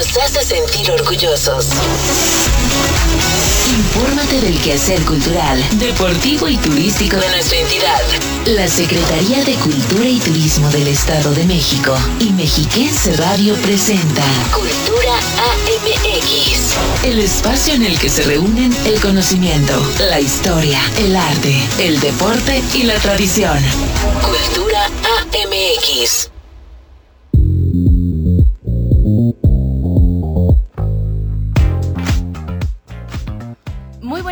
nos hace sentir orgullosos. Infórmate del quehacer cultural, deportivo y turístico de nuestra entidad. La Secretaría de Cultura y Turismo del Estado de México y Mexiquense Radio presenta Cultura AMX. El espacio en el que se reúnen el conocimiento, la historia, el arte, el deporte y la tradición. Cultura AMX.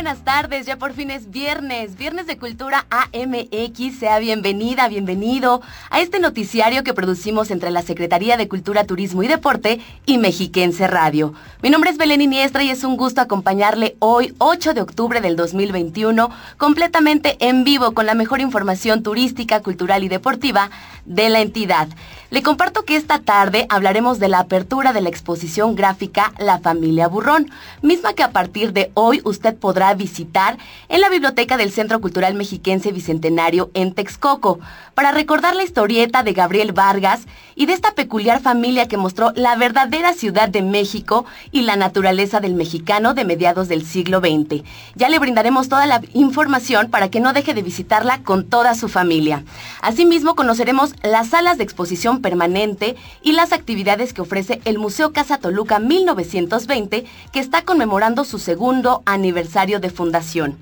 Buenas tardes, ya por fin es viernes, viernes de Cultura AMX, sea bienvenida, bienvenido a este noticiario que producimos entre la Secretaría de Cultura, Turismo y Deporte y Mexiquense Radio. Mi nombre es Belén Iniestra y es un gusto acompañarle hoy, 8 de octubre del 2021, completamente en vivo con la mejor información turística, cultural y deportiva de la entidad. Le comparto que esta tarde hablaremos de la apertura de la exposición gráfica La Familia Burrón, misma que a partir de hoy usted podrá visitar en la biblioteca del Centro Cultural Mexiquense Bicentenario en Texcoco, para recordar la historieta de Gabriel Vargas y de esta peculiar familia que mostró la verdadera ciudad de México y la naturaleza del mexicano de mediados del siglo XX. Ya le brindaremos toda la información para que no deje de visitarla con toda su familia. Asimismo, conoceremos las salas de exposición permanente y las actividades que ofrece el Museo Casa Toluca 1920, que está conmemorando su segundo aniversario de fundación.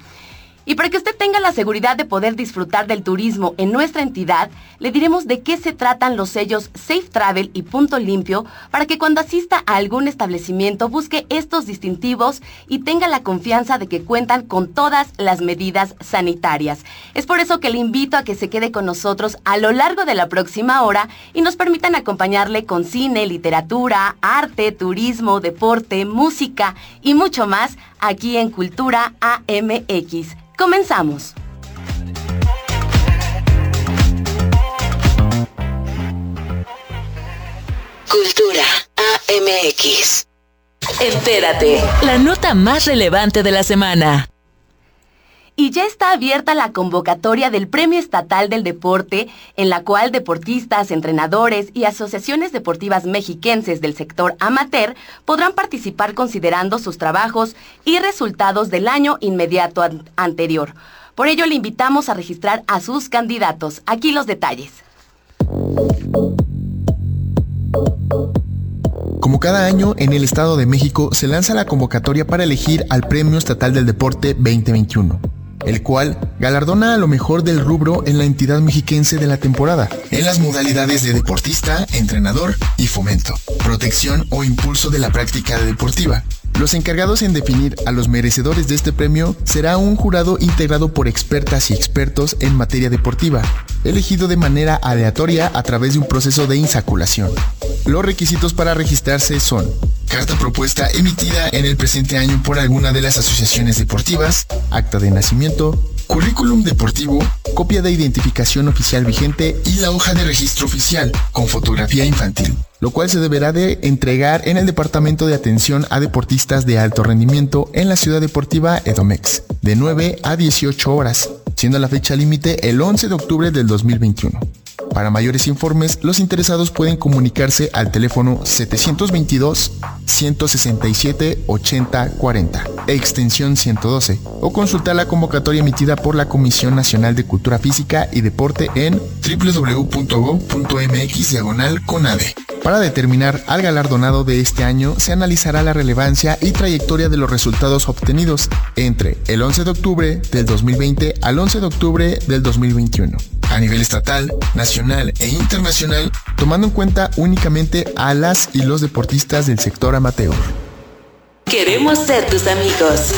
Y para que usted tenga la seguridad de poder disfrutar del turismo en nuestra entidad, le diremos de qué se tratan los sellos Safe Travel y Punto Limpio para que cuando asista a algún establecimiento busque estos distintivos y tenga la confianza de que cuentan con todas las medidas sanitarias. Es por eso que le invito a que se quede con nosotros a lo largo de la próxima hora y nos permitan acompañarle con cine, literatura, arte, turismo, deporte, música y mucho más aquí en Cultura AMX. Comenzamos. Cultura AMX. Entérate, la nota más relevante de la semana. Y ya está abierta la convocatoria del Premio Estatal del Deporte, en la cual deportistas, entrenadores y asociaciones deportivas mexiquenses del sector amateur podrán participar considerando sus trabajos y resultados del año inmediato anterior. Por ello le invitamos a registrar a sus candidatos. Aquí los detalles. Como cada año, en el Estado de México se lanza la convocatoria para elegir al Premio Estatal del Deporte 2021 el cual galardona a lo mejor del rubro en la entidad mexiquense de la temporada, en las modalidades de deportista, entrenador y fomento, protección o impulso de la práctica deportiva. Los encargados en definir a los merecedores de este premio será un jurado integrado por expertas y expertos en materia deportiva, elegido de manera aleatoria a través de un proceso de insaculación. Los requisitos para registrarse son carta propuesta emitida en el presente año por alguna de las asociaciones deportivas, acta de nacimiento, currículum deportivo, copia de identificación oficial vigente y la hoja de registro oficial con fotografía infantil, lo cual se deberá de entregar en el Departamento de Atención a Deportistas de Alto Rendimiento en la Ciudad Deportiva Edomex, de 9 a 18 horas, siendo la fecha límite el 11 de octubre del 2021. Para mayores informes, los interesados pueden comunicarse al teléfono 722-167-8040, extensión 112, o consultar la convocatoria emitida por la Comisión Nacional de Cultura Física y Deporte en www.go.mx diagonal conade. Para determinar al galardonado de este año, se analizará la relevancia y trayectoria de los resultados obtenidos entre el 11 de octubre del 2020 al 11 de octubre del 2021 a nivel estatal, nacional e internacional, tomando en cuenta únicamente a las y los deportistas del sector amateur. Queremos ser tus amigos.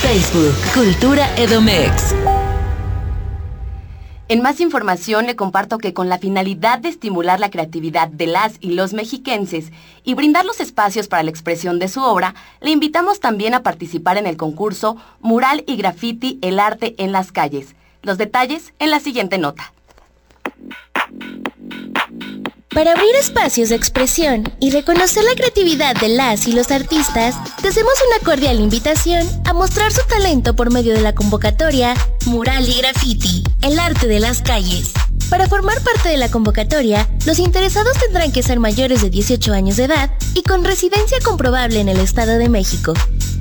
Facebook, Cultura Edomex. En más información le comparto que con la finalidad de estimular la creatividad de las y los mexiquenses y brindar los espacios para la expresión de su obra, le invitamos también a participar en el concurso Mural y Graffiti, el arte en las calles. Los detalles en la siguiente nota. Para abrir espacios de expresión y reconocer la creatividad de las y los artistas, te hacemos una cordial invitación a mostrar su talento por medio de la convocatoria Mural y Graffiti, el arte de las calles. Para formar parte de la convocatoria, los interesados tendrán que ser mayores de 18 años de edad y con residencia comprobable en el Estado de México.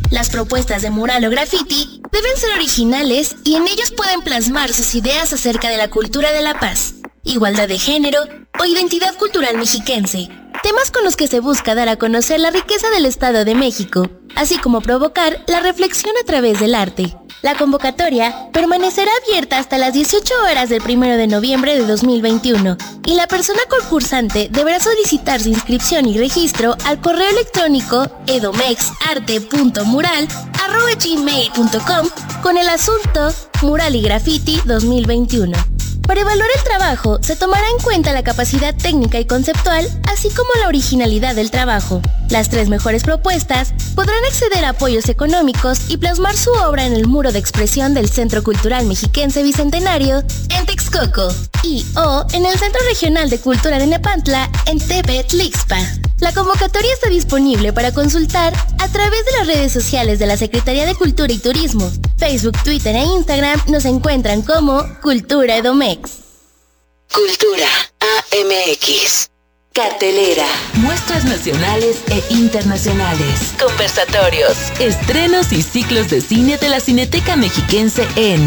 Las propuestas de mural o graffiti deben ser originales y en ellos pueden plasmar sus ideas acerca de la cultura de la paz, igualdad de género o identidad cultural mexiquense, temas con los que se busca dar a conocer la riqueza del Estado de México, así como provocar la reflexión a través del arte. La convocatoria permanecerá abierta hasta las 18 horas del 1 de noviembre de 2021 y la persona concursante deberá solicitar su inscripción y registro al correo electrónico edomexarte.mural.gmail.com con el asunto Mural y Graffiti 2021. Para evaluar el trabajo, se tomará en cuenta la capacidad técnica y conceptual, así como la originalidad del trabajo. Las tres mejores propuestas podrán acceder a apoyos económicos y plasmar su obra en el muro de expresión del Centro Cultural Mexiquense Bicentenario en Texcoco y o en el Centro Regional de Cultura de Nepantla en Tepetlixpa. La convocatoria está disponible para consultar a través de las redes sociales de la Secretaría de Cultura y Turismo. Facebook, Twitter e Instagram nos encuentran como Cultura Cultura AMX. Cartelera, muestras nacionales e internacionales, conversatorios, estrenos y ciclos de cine de la Cineteca Mexiquense en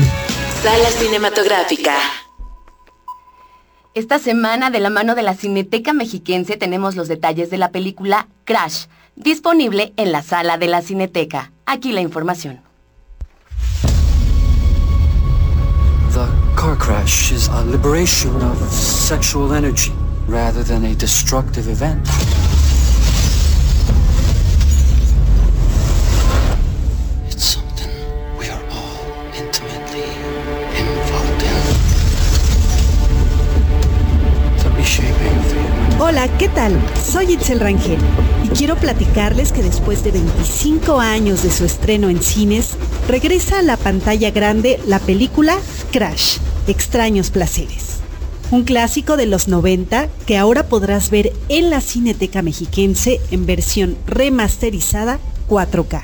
Sala Cinematográfica. Esta semana, de la mano de la Cineteca Mexiquense, tenemos los detalles de la película Crash, disponible en la sala de la Cineteca. Aquí la información. Car crash is a liberation of sexual energy. rather than a destructive event. It's something we are all intimately involved in. The. Hola, ¿qué tal? Soy Itzel Rangel y quiero platicarles que después de 25 años de su estreno en cines, regresa a la pantalla grande la película Crash, Extraños Placeres un clásico de los 90 que ahora podrás ver en la Cineteca Mexiquense en versión remasterizada 4K.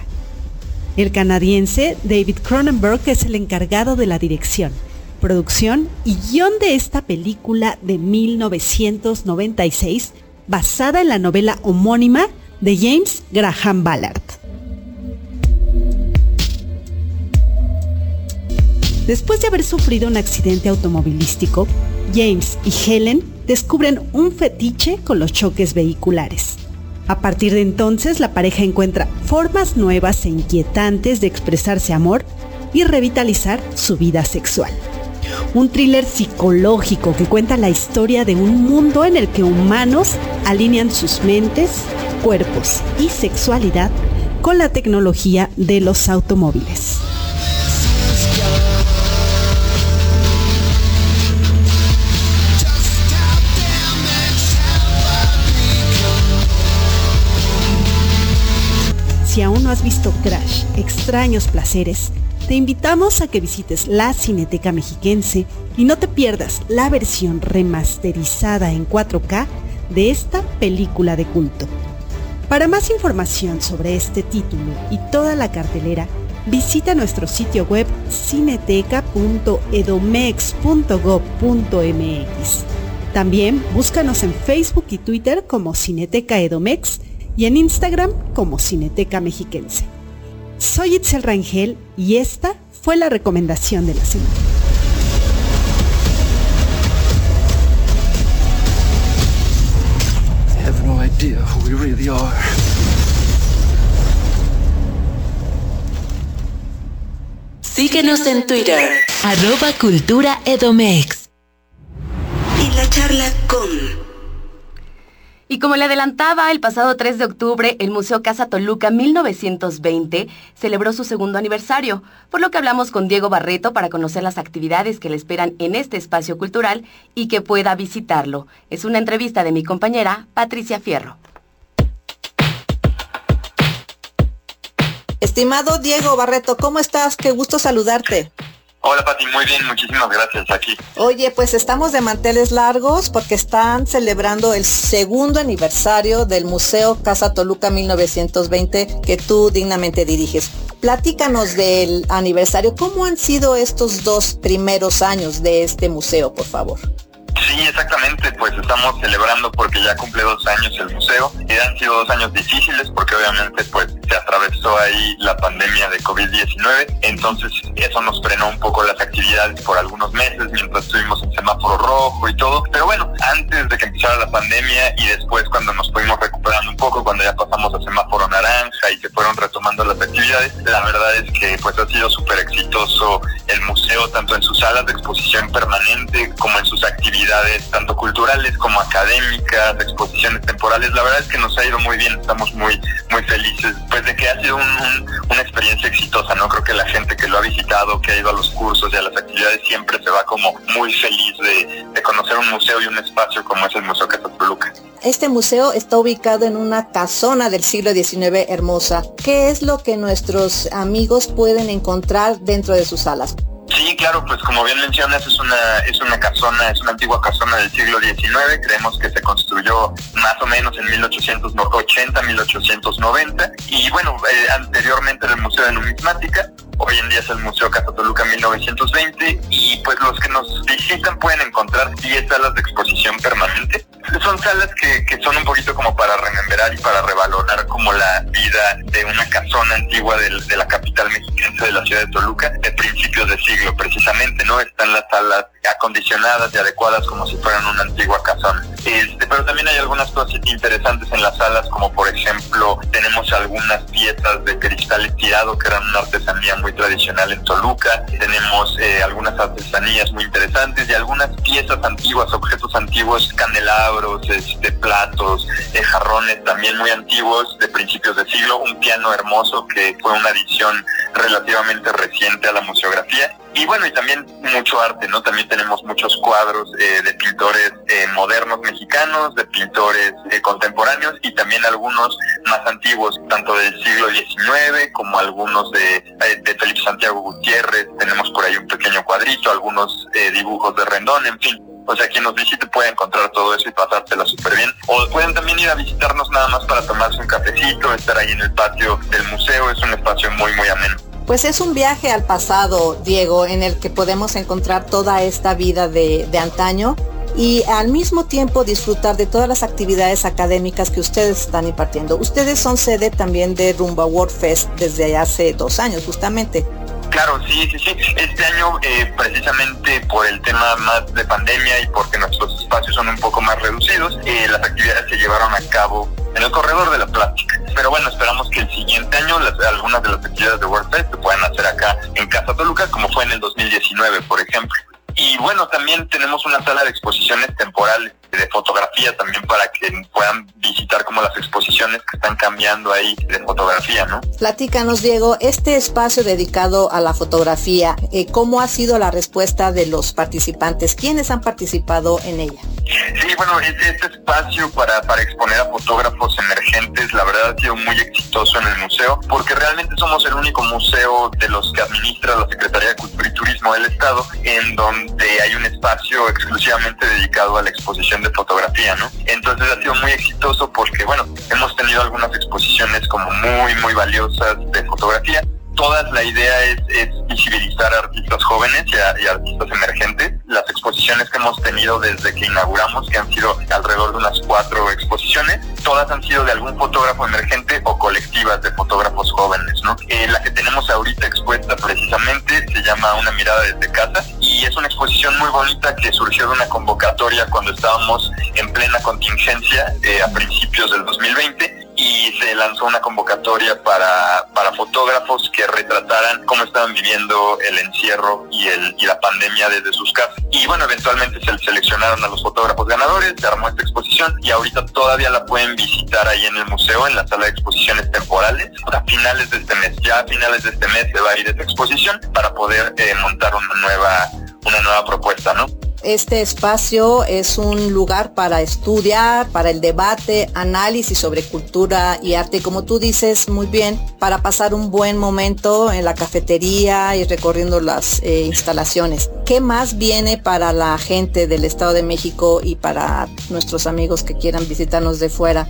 El canadiense David Cronenberg es el encargado de la dirección, producción y guion de esta película de 1996 basada en la novela homónima de James Graham Ballard. Después de haber sufrido un accidente automovilístico, James y Helen descubren un fetiche con los choques vehiculares. A partir de entonces, la pareja encuentra formas nuevas e inquietantes de expresarse amor y revitalizar su vida sexual. Un thriller psicológico que cuenta la historia de un mundo en el que humanos alinean sus mentes, cuerpos y sexualidad con la tecnología de los automóviles. Aún no has visto Crash, Extraños Placeres, te invitamos a que visites la Cineteca Mexiquense y no te pierdas la versión remasterizada en 4K de esta película de culto. Para más información sobre este título y toda la cartelera, visita nuestro sitio web cineteca.edomex.gov.mx. También búscanos en Facebook y Twitter como Cineteca Edomex y en Instagram como Cineteca Mexiquense. Soy Itzel Rangel y esta fue la recomendación de la semana. Síguenos en Twitter, arroba Cultura Edomex. Y la charla con y como le adelantaba, el pasado 3 de octubre, el Museo Casa Toluca 1920 celebró su segundo aniversario, por lo que hablamos con Diego Barreto para conocer las actividades que le esperan en este espacio cultural y que pueda visitarlo. Es una entrevista de mi compañera Patricia Fierro. Estimado Diego Barreto, ¿cómo estás? Qué gusto saludarte. Hola Pati, muy bien, muchísimas gracias aquí. Oye, pues estamos de manteles largos porque están celebrando el segundo aniversario del Museo Casa Toluca 1920 que tú dignamente diriges. Platícanos del aniversario, ¿cómo han sido estos dos primeros años de este museo, por favor? Sí, exactamente, pues estamos celebrando porque ya cumple dos años el museo. Y han sido dos años difíciles porque obviamente pues se atravesó ahí la pandemia de COVID-19, entonces eso nos frenó un poco las actividades por algunos meses mientras estuvimos en semáforo rojo y todo, pero bueno, antes de que empezara la pandemia y después cuando nos fuimos recuperando un poco, cuando ya pasamos a semáforo naranja y se fueron retomando las actividades, la verdad es que pues ha sido súper exitoso el museo tanto en sus salas de exposición permanente como en sus actividades tanto culturales como académicas, exposiciones temporales, la verdad es que nos ha ido muy bien, estamos muy muy felices pues de que ha sido una experiencia exitosa, ¿no? Creo que la gente que lo ha visitado, que ha ido a los cursos y a las actividades siempre se va como muy feliz de, conocer un museo y un espacio como es el Museo Catatoluca. Este museo está ubicado en una casona del siglo XIX hermosa. ¿Qué es lo que nuestros amigos pueden encontrar dentro de sus salas? Sí, claro, pues como bien mencionas, es una, es una casona, es una antigua casona del siglo XIX, creemos que se construyó más o menos en 1880, 1890, y bueno, eh, anteriormente era el Museo de Numismática, hoy en día es el Museo Casa Toluca 1920, y pues los que nos visitan pueden encontrar 10 salas de exposición permanente. Son salas que, que son un poquito como para remembrar y para revalorar como la vida de una casona antigua del, de la capital mexicana de la ciudad de Toluca de principios de siglo precisamente, ¿no? Están las salas acondicionadas y adecuadas como si fueran una antigua casona. Este, pero también hay algunas cosas interesantes en las salas, como por ejemplo, tenemos algunas piezas de cristal estirado que eran una artesanía muy tradicional en Toluca, tenemos eh, algunas artesanías muy interesantes y algunas piezas antiguas, objetos antiguos, candelabros, este, platos, eh, jarrones también muy antiguos de principios de siglo, un piano hermoso que fue una adición relativamente reciente a la museografía y bueno, y también mucho arte, ¿no? También tenemos muchos cuadros eh, de pintores eh, modernos mexicanos, de pintores eh, contemporáneos y también algunos más antiguos, tanto del siglo XIX como algunos de, de Felipe Santiago Gutiérrez. Tenemos por ahí un pequeño cuadrito, algunos dibujos de Rendón, en fin. O sea, quien nos visite puede encontrar todo eso y pasársela súper bien. O pueden también ir a visitarnos nada más para tomarse un cafecito, estar ahí en el patio del museo. Es un espacio muy, muy ameno. Pues es un viaje al pasado, Diego, en el que podemos encontrar toda esta vida de, antaño y al mismo tiempo disfrutar de todas las actividades académicas que ustedes están impartiendo. Ustedes son sede también de Rumba World Fest desde hace dos años, justamente. Claro, sí, sí, sí. Este año, eh, precisamente por el tema más de pandemia y porque nuestros espacios son un poco más reducidos, eh, las actividades se llevaron a cabo en el corredor de la plástica. Pero bueno, esperamos que el siguiente año algunas de las actividades de WordFest se puedan hacer acá en Casa Toluca, como fue en el 2019, por ejemplo. Y bueno, también tenemos una sala de exposiciones temporales de fotografía también para que puedan visitar como las exposiciones que están cambiando ahí de fotografía, ¿no? Platícanos, Diego, este espacio dedicado a la fotografía, eh, ¿cómo ha sido la respuesta de los participantes? ¿Quiénes han participado en ella? Sí, bueno, este espacio para, para exponer a fotógrafos emergentes, la verdad ha sido muy exitoso en el museo, porque realmente somos el único museo de los que administra la Secretaría de Cultura y Turismo del Estado, en donde hay un espacio exclusivamente dedicado a la exposición de fotografía, ¿no? Entonces ha sido muy exitoso porque, bueno, hemos tenido algunas exposiciones como muy, muy valiosas de fotografía todas la idea es, visibilizar a artistas jóvenes y, a, artistas emergentes. Las exposiciones que hemos tenido desde que inauguramos, que han sido alrededor de unas cuatro exposiciones, todas han sido de algún fotógrafo emergente o colectivas de fotógrafos jóvenes, ¿no? Eh, la que tenemos ahorita expuesta precisamente se llama Una mirada desde casa y es una exposición muy bonita que surgió de una convocatoria cuando estábamos en plena contingencia eh, a principios del 2020 y se lanzó una convocatoria para, para fotógrafos que retrataran cómo estaban viviendo el encierro y, el, y la pandemia desde sus casas. Y bueno, eventualmente se seleccionaron a los fotógrafos ganadores, se armó esta exposición y ahorita todavía la pueden visitar ahí en el museo, en la sala de exposiciones temporales, a finales de este mes. Ya a finales de este mes se va a ir esta exposición para poder eh, montar una nueva, una nueva propuesta, ¿no? Este espacio es un lugar para estudiar, para el debate, análisis sobre cultura y arte, como tú dices muy bien, para pasar un buen momento en la cafetería y recorriendo las eh, instalaciones. ¿Qué más viene para la gente del Estado de México y para nuestros amigos que quieran visitarnos de fuera?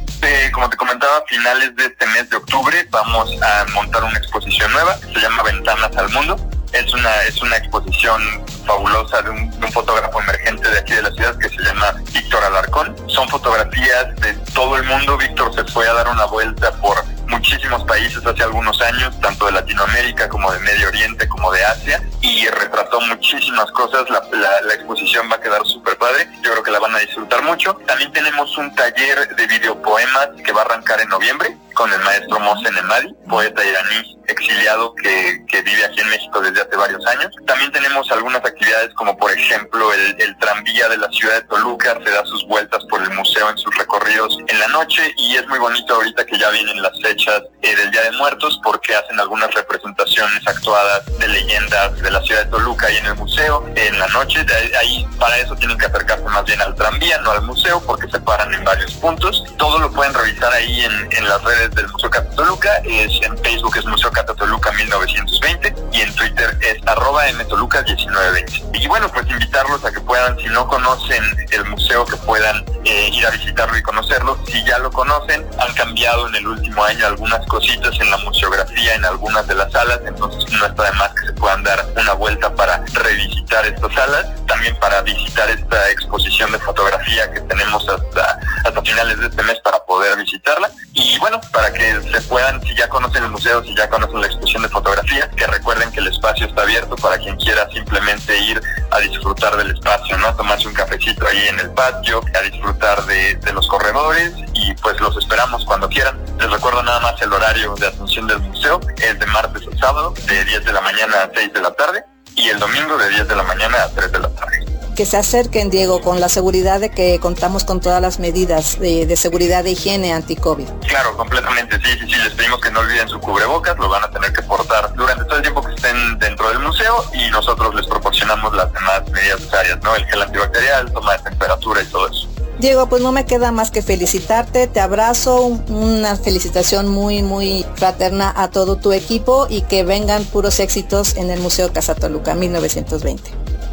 Como te comentaba, a finales de este mes de octubre vamos a montar una exposición nueva, se llama Ventanas al Mundo Es una, es una exposición fabulosa de un, fotógrafo emergente de aquí de la ciudad que se llama Víctor Alarcón. Son fotografías de todo el mundo. Víctor se fue a dar una vuelta por muchísimos países hace algunos años, tanto de Latinoamérica como de Medio Oriente como de Asia, y retrató muchísimas cosas. La, la- la exposición va a quedar súper padre. Yo creo que la van a disfrutar mucho. También tenemos un taller de videopoemas que va a arrancar en noviembre con el maestro Mohsen Emadi, poeta iraní exiliado que, que vive aquí en México desde hace varios años. También tenemos algunas actividades como por ejemplo el, el tranvía de la ciudad de Toluca, se da sus vueltas por el museo en sus recorridos en la noche y es muy bonito ahorita que ya vienen las fechas eh, del Día de Muertos porque hacen algunas representaciones actuadas de leyendas de la ciudad de Toluca ahí en el museo en la noche. De ahí para eso tienen que acercarse más bien al tranvía, no al museo porque se paran en varios puntos. Todo lo pueden revisar ahí en, en las redes del Museo Cata Toluca, es en Facebook es Museo Cata Toluca 1920 y en Twitter es arroba mtoluca 1920. Y bueno, pues invitarlos a que puedan, si no conocen el museo, que puedan eh, ir a visitarlo y conocerlo. Si ya lo conocen, han cambiado en el último año algunas cositas en la museografía, en algunas de las salas, entonces no está de más que se puedan dar una vuelta para revisitar estas salas, también para visitar esta exposición de fotografía que tenemos hasta, hasta finales de este mes para poder visitarla. Y bueno, para que se puedan, si ya conocen el museo, si ya conocen la exposición de fotografía, que recuerden que el espacio está abierto para quien quiera simplemente ir a disfrutar del espacio, ¿no? Tomarse un cafecito ahí en el patio, a disfrutar de, de los corredores y pues los esperamos cuando quieran. Les recuerdo nada más el horario de atención del museo, es de martes a sábado, de 10 de la mañana a 6 de la tarde y el domingo de 10 de la mañana a 3 de la tarde. Que se acerquen, Diego, con la seguridad de que contamos con todas las medidas de, de seguridad de higiene anti-COVID. Claro, completamente, sí, sí, sí, les pedimos que no olviden su cubrebocas, lo van a tener que portar durante todo el tiempo que estén dentro del museo y nosotros les proporcionamos las demás medidas necesarias, ¿no? El gel antibacterial, toma de temperatura y todo eso. Diego, pues no me queda más que felicitarte, te abrazo, un- una felicitación muy, muy fraterna a todo tu equipo y que vengan puros éxitos en el Museo Casa Toluca 1920.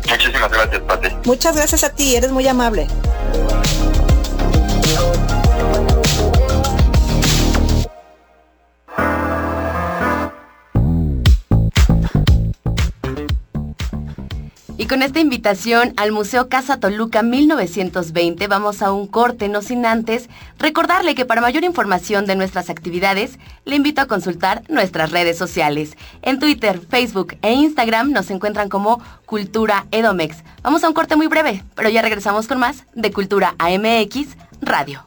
Muchísimas gracias, Pati. Muchas gracias a ti, eres muy amable. Y con esta invitación al Museo Casa Toluca 1920 vamos a un corte, no sin antes recordarle que para mayor información de nuestras actividades le invito a consultar nuestras redes sociales. En Twitter, Facebook e Instagram nos encuentran como Cultura Edomex. Vamos a un corte muy breve, pero ya regresamos con más de Cultura AMX Radio.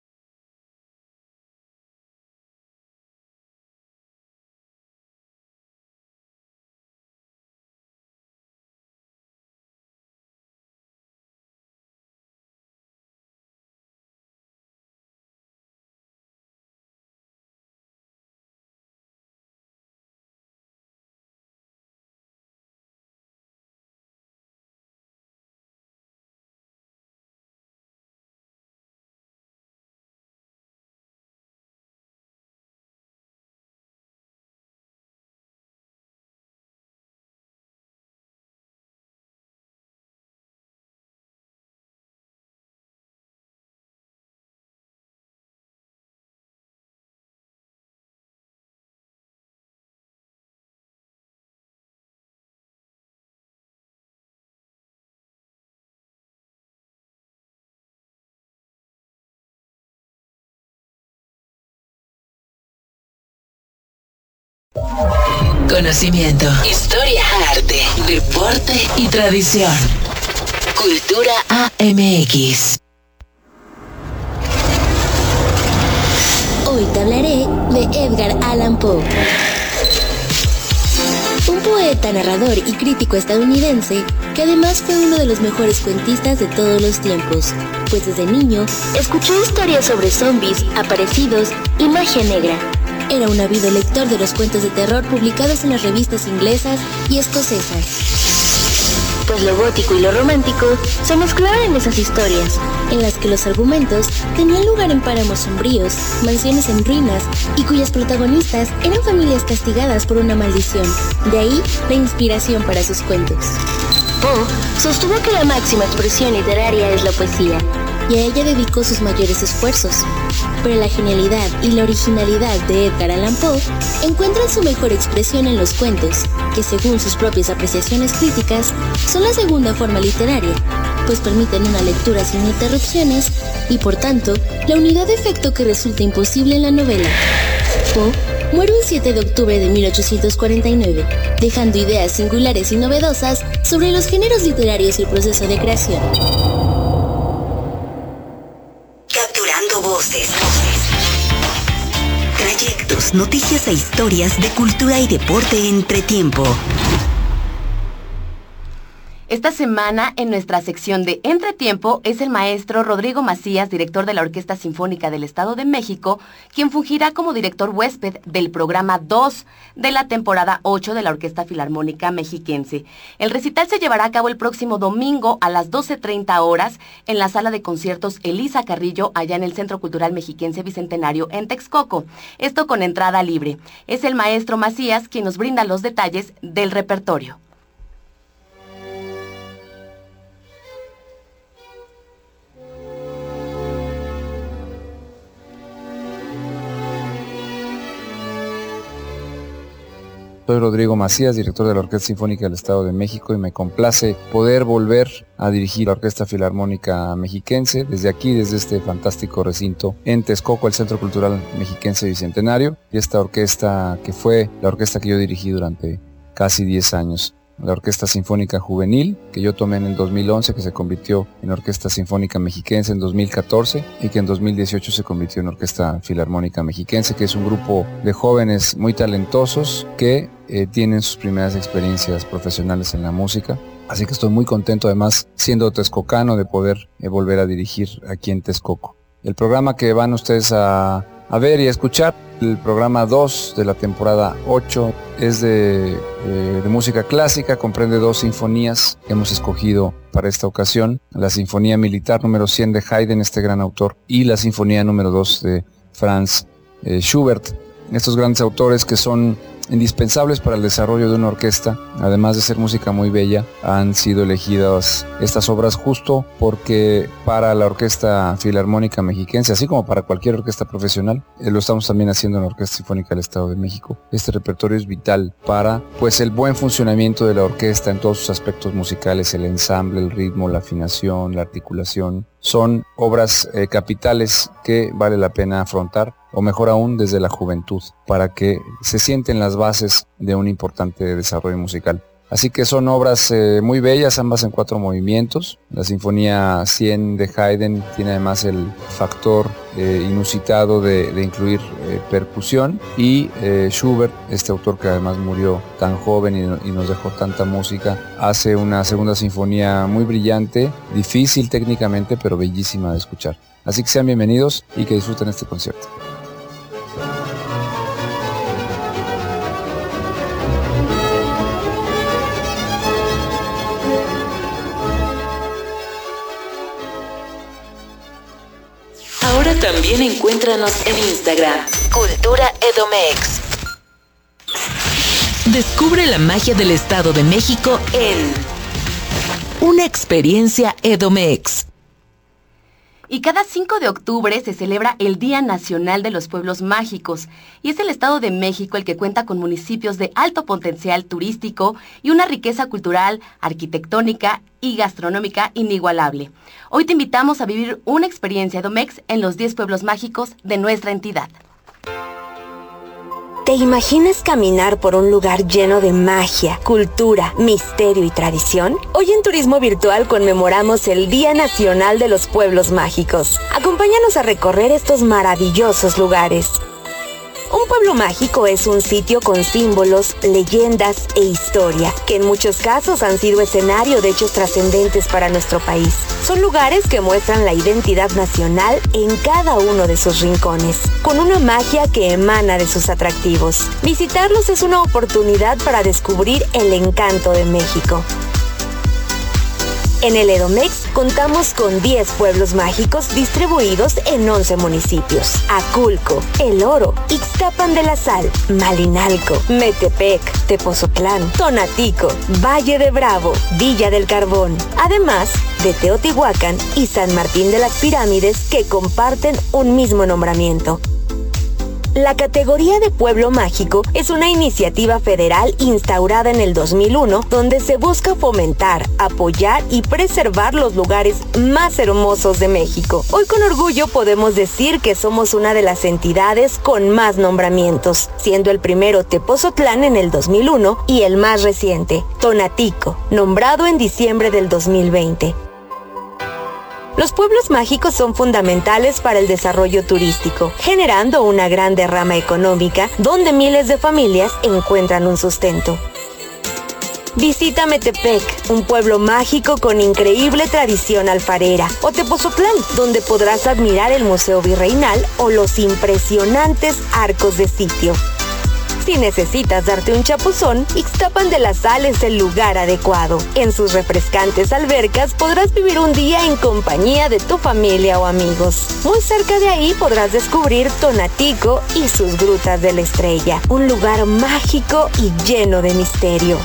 Conocimiento, historia, arte, deporte y tradición. Cultura AMX. Hoy te hablaré de Edgar Allan Poe. Un poeta, narrador y crítico estadounidense que además fue uno de los mejores cuentistas de todos los tiempos, pues desde niño escuchó historias sobre zombies, aparecidos y magia negra. Era un ávido lector de los cuentos de terror publicados en las revistas inglesas y escocesas. pues lo gótico y lo romántico se mezclaban en esas historias, en las que los argumentos tenían lugar en páramos sombríos, mansiones en ruinas y cuyas protagonistas eran familias castigadas por una maldición. De ahí la inspiración para sus cuentos. Poe sostuvo que la máxima expresión literaria es la poesía, y a ella dedicó sus mayores esfuerzos. Pero la genialidad y la originalidad de Edgar Allan Poe encuentran su mejor expresión en los cuentos, que según sus propias apreciaciones críticas, son la segunda forma literaria, pues permiten una lectura sin interrupciones y por tanto, la unidad de efecto que resulta imposible en la novela. Poe muere el 7 de octubre de 1849, dejando ideas singulares y novedosas sobre los géneros literarios y el proceso de creación. Noticias e historias de cultura y deporte entre tiempo. Esta semana, en nuestra sección de Entretiempo, es el maestro Rodrigo Macías, director de la Orquesta Sinfónica del Estado de México, quien fungirá como director huésped del programa 2 de la temporada 8 de la Orquesta Filarmónica Mexiquense. El recital se llevará a cabo el próximo domingo a las 12.30 horas en la sala de conciertos Elisa Carrillo, allá en el Centro Cultural Mexiquense Bicentenario en Texcoco. Esto con entrada libre. Es el maestro Macías quien nos brinda los detalles del repertorio. Soy Rodrigo Macías, director de la Orquesta Sinfónica del Estado de México y me complace poder volver a dirigir la Orquesta Filarmónica Mexiquense desde aquí, desde este fantástico recinto en Texcoco, el Centro Cultural Mexiquense Bicentenario, y esta orquesta que fue la orquesta que yo dirigí durante casi 10 años la Orquesta Sinfónica Juvenil, que yo tomé en el 2011, que se convirtió en Orquesta Sinfónica Mexiquense en 2014 y que en 2018 se convirtió en Orquesta Filarmónica Mexiquense, que es un grupo de jóvenes muy talentosos que eh, tienen sus primeras experiencias profesionales en la música. Así que estoy muy contento además siendo texcocano de poder eh, volver a dirigir aquí en Texcoco. El programa que van ustedes a, a ver y a escuchar el programa 2 de la temporada 8 es de, eh, de, música clásica, comprende dos sinfonías que hemos escogido para esta ocasión. La Sinfonía Militar número 100 de Haydn, este gran autor, y la Sinfonía número 2 de Franz eh, Schubert. Estos grandes autores que son indispensables para el desarrollo de una orquesta, además de ser música muy bella, han sido elegidas estas obras justo porque para la Orquesta Filarmónica Mexiquense, así como para cualquier orquesta profesional, eh, lo estamos también haciendo en la Orquesta Sinfónica del Estado de México. Este repertorio es vital para pues el buen funcionamiento de la orquesta en todos sus aspectos musicales, el ensamble, el ritmo, la afinación, la articulación. Son obras eh, capitales que vale la pena afrontar o mejor aún desde la juventud, para que se sienten las bases de un importante desarrollo musical. Así que son obras eh, muy bellas, ambas en cuatro movimientos. La Sinfonía 100 de Haydn tiene además el factor eh, inusitado de, incluir eh, percusión y Schubert, este autor que además murió tan joven y nos dejó tanta música, hace una segunda sinfonía muy brillante, difícil técnicamente, pero bellísima de escuchar. Así que sean bienvenidos y que disfruten este concierto. También encuéntranos en Instagram, Cultura Edomex. Descubre la magia del Estado de México en Una experiencia Edomex. Y cada 5 de octubre se celebra el Día Nacional de los Pueblos Mágicos, y es el Estado de México el que cuenta con municipios de alto potencial turístico y una riqueza cultural, arquitectónica y gastronómica inigualable. Hoy te invitamos a vivir una experiencia Domex en los 10 pueblos mágicos de nuestra entidad. ¿Te imaginas caminar por un lugar lleno de magia, cultura, misterio y tradición? Hoy en Turismo Virtual conmemoramos el Día Nacional de los Pueblos Mágicos. Acompáñanos a recorrer estos maravillosos lugares. Un pueblo mágico es un sitio con símbolos, leyendas e historia, que en muchos casos han sido escenario de hechos trascendentes para nuestro país. Son lugares que muestran la identidad nacional en cada uno de sus rincones, con una magia que emana de sus atractivos. Visitarlos es una oportunidad para descubrir el encanto de México. En el contamos con 10 pueblos mágicos distribuidos en 11 municipios. Aculco, El Oro, Ixtapan de la Sal, Malinalco, Metepec, Tepozotlán, Tonatico, Valle de Bravo, Villa del Carbón. Además de Teotihuacán y San Martín de las Pirámides que comparten un mismo nombramiento. La categoría de pueblo mágico es una iniciativa federal instaurada en el 2001 donde se busca fomentar, apoyar y preservar los lugares más hermosos de México. Hoy con orgullo podemos decir que somos una de las entidades con más nombramientos, siendo el primero Tepozotlán en el 2001 y el más reciente, Tonatico, nombrado en diciembre del 2020. Los pueblos mágicos son fundamentales para el desarrollo turístico, generando una gran derrama económica donde miles de familias encuentran un sustento. Visita Metepec, un pueblo mágico con increíble tradición alfarera, o Tepozotlán, donde podrás admirar el Museo Virreinal o los impresionantes arcos de sitio. Si necesitas darte un chapuzón, Ixtapan de la Sal es el lugar adecuado. En sus refrescantes albercas podrás vivir un día en compañía de tu familia o amigos. Muy cerca de ahí podrás descubrir Tonatico y sus grutas de la estrella, un lugar mágico y lleno de misterio.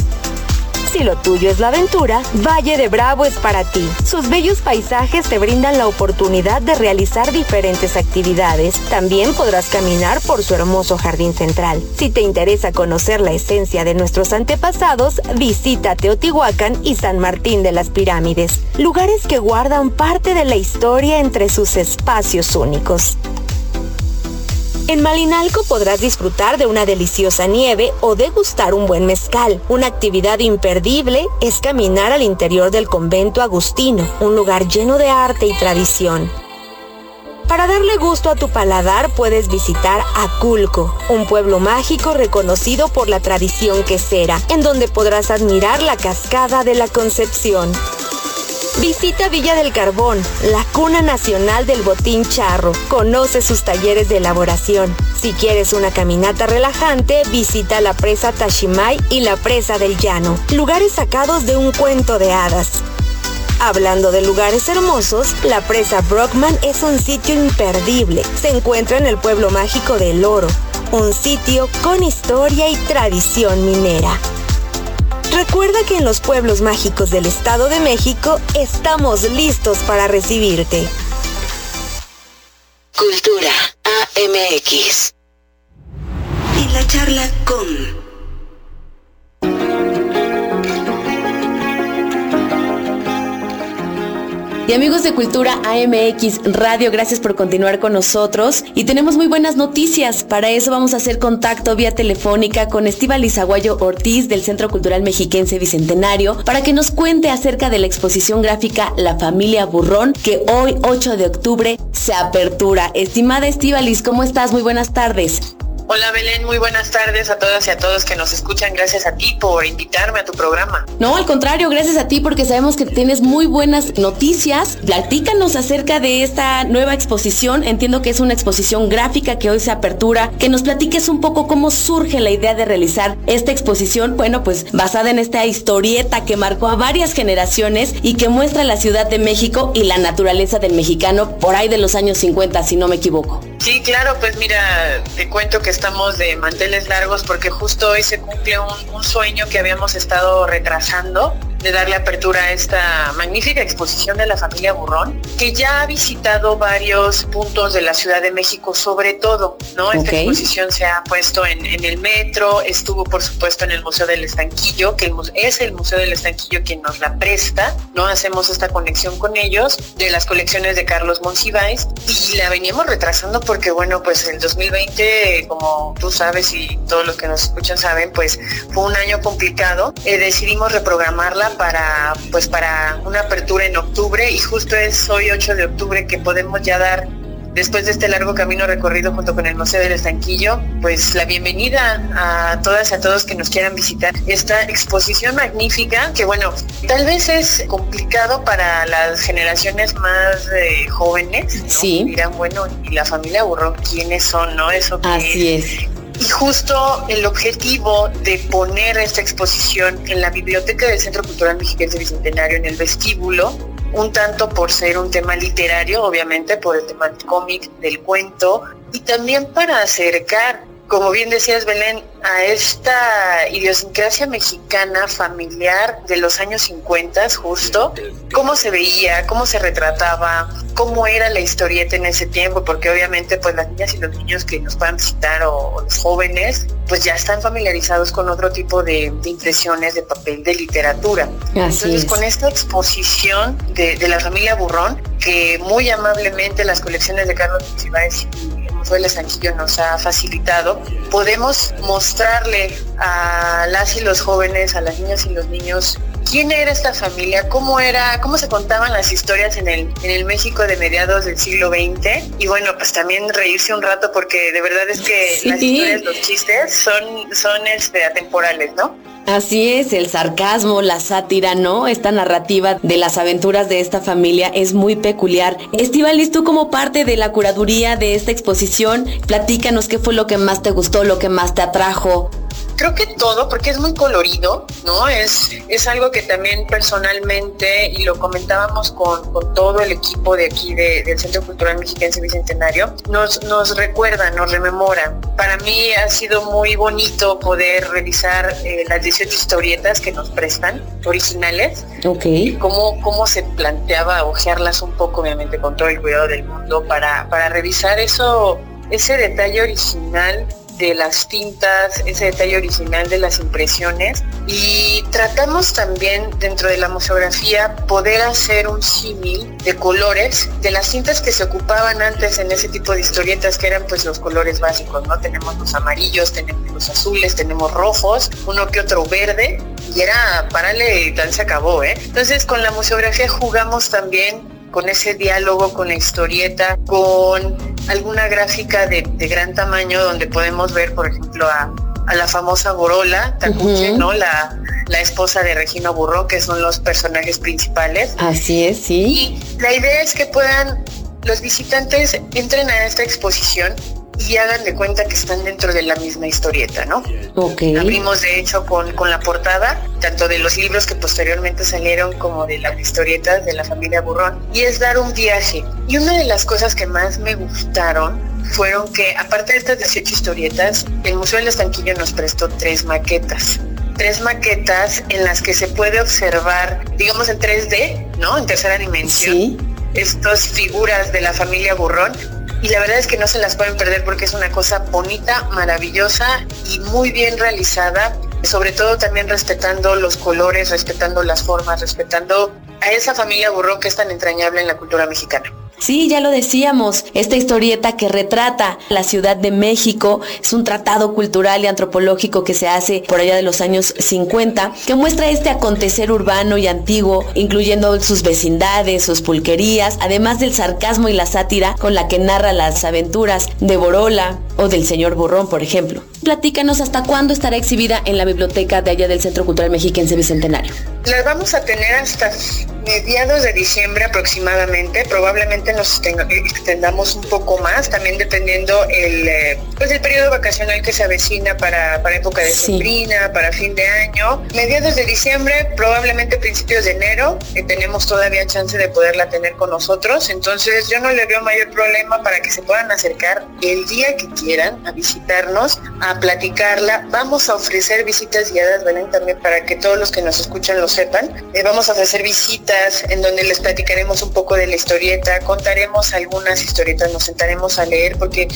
Si lo tuyo es la aventura, Valle de Bravo es para ti. Sus bellos paisajes te brindan la oportunidad de realizar diferentes actividades. También podrás caminar por su hermoso jardín central. Si te interesa conocer la esencia de nuestros antepasados, visita Teotihuacán y San Martín de las Pirámides, lugares que guardan parte de la historia entre sus espacios únicos. En Malinalco podrás disfrutar de una deliciosa nieve o degustar un buen mezcal. Una actividad imperdible es caminar al interior del convento agustino, un lugar lleno de arte y tradición. Para darle gusto a tu paladar puedes visitar Aculco, un pueblo mágico reconocido por la tradición quesera, en donde podrás admirar la cascada de la Concepción. Visita Villa del Carbón, la cuna nacional del botín charro. Conoce sus talleres de elaboración. Si quieres una caminata relajante, visita la presa Tashimay y la presa del Llano, lugares sacados de un cuento de hadas. Hablando de lugares hermosos, la presa Brockman es un sitio imperdible. Se encuentra en el pueblo mágico del Oro, un sitio con historia y tradición minera. Recuerda que en los pueblos mágicos del Estado de México estamos listos para recibirte. Cultura AMX. En la charla con... Y amigos de Cultura AMX Radio, gracias por continuar con nosotros. Y tenemos muy buenas noticias. Para eso vamos a hacer contacto vía telefónica con Estíbal Izaguayo Ortiz del Centro Cultural Mexiquense Bicentenario para que nos cuente acerca de la exposición gráfica La Familia Burrón que hoy 8 de octubre se apertura. Estimada Estíbalis, ¿cómo estás? Muy buenas tardes. Hola Belén, muy buenas tardes a todas y a todos que nos escuchan. Gracias a ti por invitarme a tu programa. No, al contrario, gracias a ti porque sabemos que tienes muy buenas noticias. Platícanos acerca de esta nueva exposición. Entiendo que es una exposición gráfica que hoy se apertura. Que nos platiques un poco cómo surge la idea de realizar esta exposición. Bueno, pues basada en esta historieta que marcó a varias generaciones y que muestra la Ciudad de México y la naturaleza del mexicano por ahí de los años 50, si no me equivoco. Sí, claro, pues mira, te cuento que estamos de manteles largos porque justo hoy se cumple un, sueño que habíamos estado retrasando de darle apertura a esta magnífica exposición de la familia Burrón, que ya ha visitado varios puntos de la Ciudad de México, sobre todo, ¿no? Esta exposición se ha puesto en, el metro, estuvo por supuesto en el Museo del Estanquillo, que es el Museo del Estanquillo quien nos la presta, ¿no? Hacemos esta conexión con ellos de las colecciones de Carlos Monsiváis y la veníamos retrasando porque, bueno, pues el 2020, como tú sabes y todos los que nos escuchan saben, pues fue un año complicado. Eh, decidimos reprogramarla para pues para una apertura en octubre y justo es hoy 8 de octubre que podemos ya dar después de este largo camino recorrido junto con el Museo del Estanquillo, pues la bienvenida a todas y a todos que nos quieran visitar esta exposición magnífica, que bueno, tal vez es complicado para las generaciones más eh, jóvenes, ¿no? Sí. Dirán, bueno, y la familia Burrón, ¿quiénes son, no? Eso Así es. Y justo el objetivo de poner esta exposición en la biblioteca del Centro Cultural Mexiquense Bicentenario, en el vestíbulo, un tanto por ser un tema literario, obviamente, por el tema del cómic, del cuento, y también para acercar como bien decías, Belén, a esta idiosincrasia mexicana familiar de los años 50, justo, cómo se veía, cómo se retrataba, cómo era la historieta en ese tiempo, porque obviamente pues las niñas y los niños que nos puedan visitar o, los jóvenes, pues ya están familiarizados con otro tipo de, impresiones de papel de literatura. Entonces, con esta exposición de, la familia Burrón, que muy amablemente las colecciones de Carlos Monsiváis el Sanquillo nos ha facilitado, podemos mostrarle a las y los jóvenes, a las niñas y los niños, quién era esta familia, cómo era, cómo se contaban las historias en el, en el México de mediados del siglo XX. Y bueno, pues también reírse un rato porque de verdad es que las historias, los chistes son, son este, atemporales, ¿no? Así es, el sarcasmo, la sátira, ¿no? Esta narrativa de las aventuras de esta familia es muy peculiar. Estivalis, tú como parte de la curaduría de esta exposición, platícanos qué fue lo que más te gustó, lo que más te atrajo creo que todo, porque es muy colorido, ¿no? Es, es algo que también personalmente, y lo comentábamos con, todo el equipo de aquí del Centro Cultural Mexiquense Bicentenario, nos, nos recuerda, nos rememora. Para mí ha sido muy bonito poder revisar eh, las 18 historietas que nos prestan, originales. Ok. Cómo, cómo se planteaba ojearlas un poco, obviamente, con todo el cuidado del mundo, para, para revisar eso, ese detalle original de las tintas, ese detalle original de las impresiones y tratamos también dentro de la museografía poder hacer un símil de colores de las tintas que se ocupaban antes en ese tipo de historietas que eran pues los colores básicos, ¿no? Tenemos los amarillos, tenemos los azules, tenemos rojos, uno que otro verde y era, parale, tal se acabó, ¿eh? Entonces con la museografía jugamos también con ese diálogo con la historieta, con alguna gráfica de, gran tamaño donde podemos ver, por ejemplo, a, la famosa Borola, Takuche, ¿no? La, la esposa de Regina Burro, que son los personajes principales. Así es, sí. Y la idea es que puedan, los visitantes entren a esta exposición y hagan de cuenta que están dentro de la misma historieta, ¿no? Ok. Abrimos de hecho con, con la portada, tanto de los libros que posteriormente salieron como de las historietas de la familia Burrón, y es dar un viaje. Y una de las cosas que más me gustaron fueron que, aparte de estas 18 historietas, el Museo del Estanquillo nos prestó tres maquetas tres maquetas en las que se puede observar, digamos en 3D, ¿no? En tercera dimensión. Sí. Estas figuras de la familia Burrón y la verdad es que no se las pueden perder porque es una cosa bonita, maravillosa y muy bien realizada, sobre todo también respetando los colores, respetando las formas, respetando a esa familia burro que es tan entrañable en la cultura mexicana. Sí, ya lo decíamos, esta historieta que retrata la Ciudad de México es un tratado cultural y antropológico que se hace por allá de los años 50, que muestra este acontecer urbano y antiguo, incluyendo sus vecindades, sus pulquerías, además del sarcasmo y la sátira con la que narra las aventuras de Borola o del señor Burrón, por ejemplo. Platícanos hasta cuándo estará exhibida en la biblioteca de allá del Centro Cultural Mexiquense Bicentenario. La vamos a tener hasta mediados de diciembre aproximadamente, probablemente nos extendamos un poco más, también dependiendo el, eh, pues el periodo vacacional que se avecina para, para época de sembrina, para fin de año. Mediados de diciembre, probablemente principios de enero, eh, tenemos todavía chance de poderla tener con nosotros, entonces yo no le veo mayor problema para que se puedan acercar el día que quieran a visitarnos, a platicarla. Vamos a ofrecer visitas guiadas, Belén, también para que todos los que nos escuchan lo sepan. Eh, vamos a ofrecer visitas en donde les platicaremos un poco de la historieta, contaremos algunas historietas, nos sentaremos a leer porque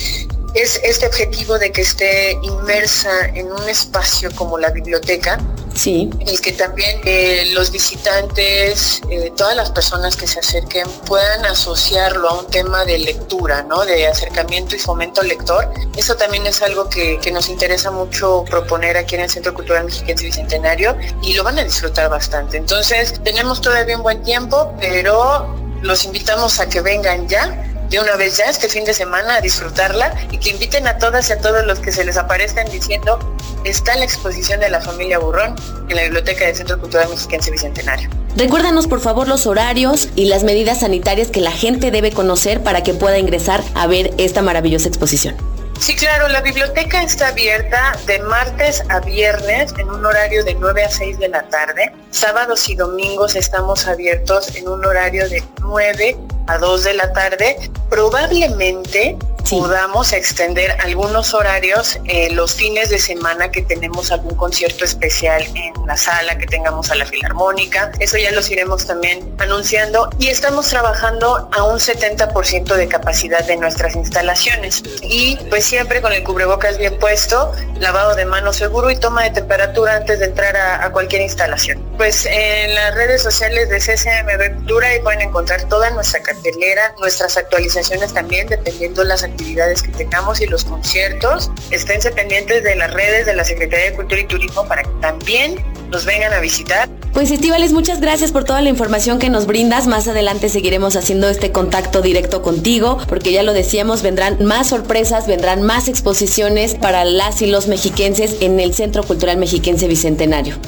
es este objetivo de que esté inmersa en un espacio como la biblioteca. Sí. Y que también eh, los visitantes, eh, todas las personas que se acerquen puedan asociarlo a un tema de lectura, ¿no? De acercamiento y fomento lector. Eso también es algo que, que nos interesa mucho proponer aquí en el Centro Cultural Mexicano Bicentenario y lo van a disfrutar bastante. Entonces, tenemos todavía un buen tiempo, pero los invitamos a que vengan ya de una vez ya este fin de semana a disfrutarla y que inviten a todas y a todos los que se les aparezcan diciendo está la exposición de la familia Burrón en la Biblioteca del Centro Cultural Mexiquense Bicentenario. Recuérdanos por favor los horarios y las medidas sanitarias que la gente debe conocer para que pueda ingresar a ver esta maravillosa exposición. Sí, claro, la biblioteca está abierta de martes a viernes en un horario de 9 a 6 de la tarde. Sábados y domingos estamos abiertos en un horario de 9 a 2 de la tarde. Probablemente podamos extender algunos horarios eh, los fines de semana que tenemos algún concierto especial en la sala, que tengamos a la filarmónica. Eso ya los iremos también anunciando. Y estamos trabajando a un 70% de capacidad de nuestras instalaciones. Y pues siempre con el cubrebocas bien puesto, lavado de manos seguro y toma de temperatura antes de entrar a cualquier instalación. Pues en las redes sociales de CCMB Cultura ahí pueden encontrar toda nuestra cartelera, nuestras actualizaciones también, dependiendo las actividades que tengamos y los conciertos. Esténse pendientes de las redes de la Secretaría de Cultura y Turismo para que también nos vengan a visitar. Pues Estivales, muchas gracias por toda la información que nos brindas. Más adelante seguiremos haciendo este contacto directo contigo, porque ya lo decíamos, vendrán más sorpresas, vendrán más exposiciones para las y los mexiquenses en el Centro Cultural Mexiquense Bicentenario.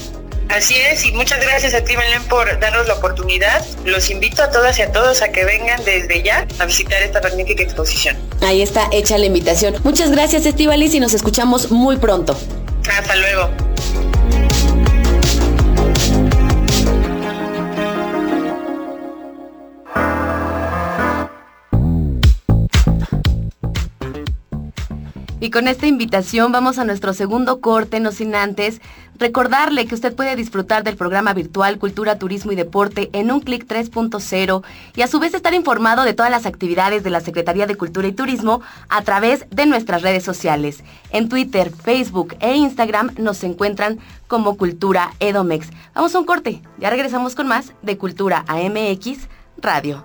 Así es, y muchas gracias a ti, Belén, por darnos la oportunidad. Los invito a todas y a todos a que vengan desde ya a visitar esta magnífica exposición. Ahí está hecha la invitación. Muchas gracias, Estivalis, y nos escuchamos muy pronto. Hasta luego. Y con esta invitación vamos a nuestro segundo corte, no sin antes recordarle que usted puede disfrutar del programa virtual Cultura, Turismo y Deporte en un clic 3.0 y a su vez estar informado de todas las actividades de la Secretaría de Cultura y Turismo a través de nuestras redes sociales. En Twitter, Facebook e Instagram nos encuentran como Cultura Edomex. Vamos a un corte, ya regresamos con más de Cultura AMX Radio.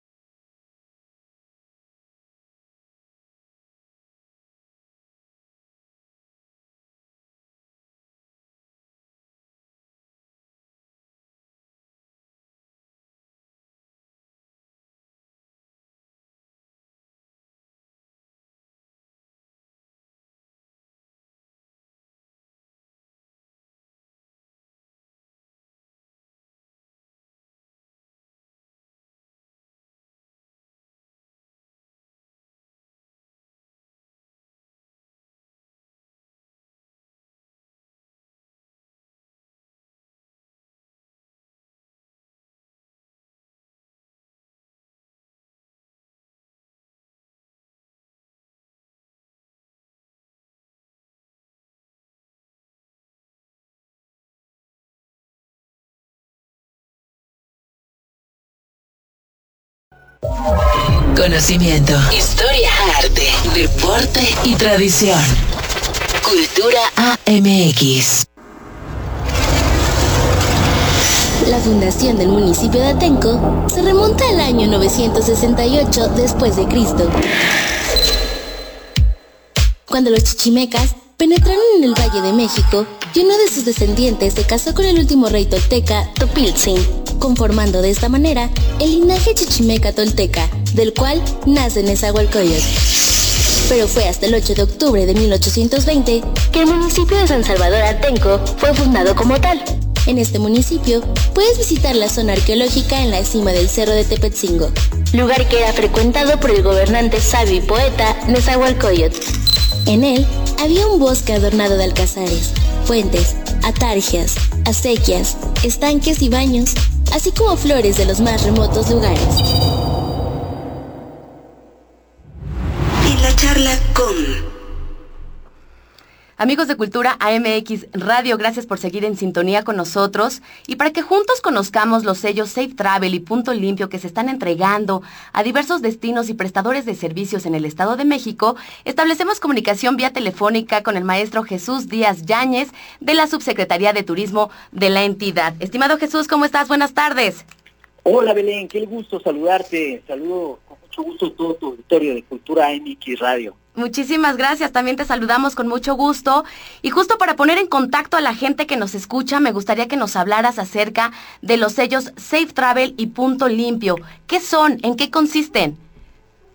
Conocimiento, historia, arte, deporte y tradición. Cultura AMX. La fundación del municipio de Atenco se remonta al año 968 después de Cristo. Cuando los chichimecas penetraron en el Valle de México y uno de sus descendientes se casó con el último rey tolteca, Topiltzin, conformando de esta manera el linaje chichimeca tolteca, del cual nace Nezahualcóyotl. Pero fue hasta el 8 de octubre de 1820 que el municipio de San Salvador Atenco fue fundado como tal. En este municipio puedes visitar la zona arqueológica en la cima del cerro de Tepetzingo, lugar que era frecuentado por el gobernante sabio y poeta Nezahualcóyotl. En él había un bosque adornado de alcazares, fuentes, atargias, acequias, estanques y baños, así como flores de los más remotos lugares. Amigos de Cultura AMX Radio, gracias por seguir en sintonía con nosotros y para que juntos conozcamos los sellos Safe Travel y Punto Limpio que se están entregando a diversos destinos y prestadores de servicios en el Estado de México, establecemos comunicación vía telefónica con el maestro Jesús Díaz Yáñez de la Subsecretaría de Turismo de la entidad. Estimado Jesús, ¿cómo estás? Buenas tardes. Hola Belén, qué gusto saludarte. Saludo con mucho gusto todo tu auditorio de Cultura AMX Radio. Muchísimas gracias, también te saludamos con mucho gusto. Y justo para poner en contacto a la gente que nos escucha, me gustaría que nos hablaras acerca de los sellos Safe Travel y Punto Limpio. ¿Qué son? ¿En qué consisten?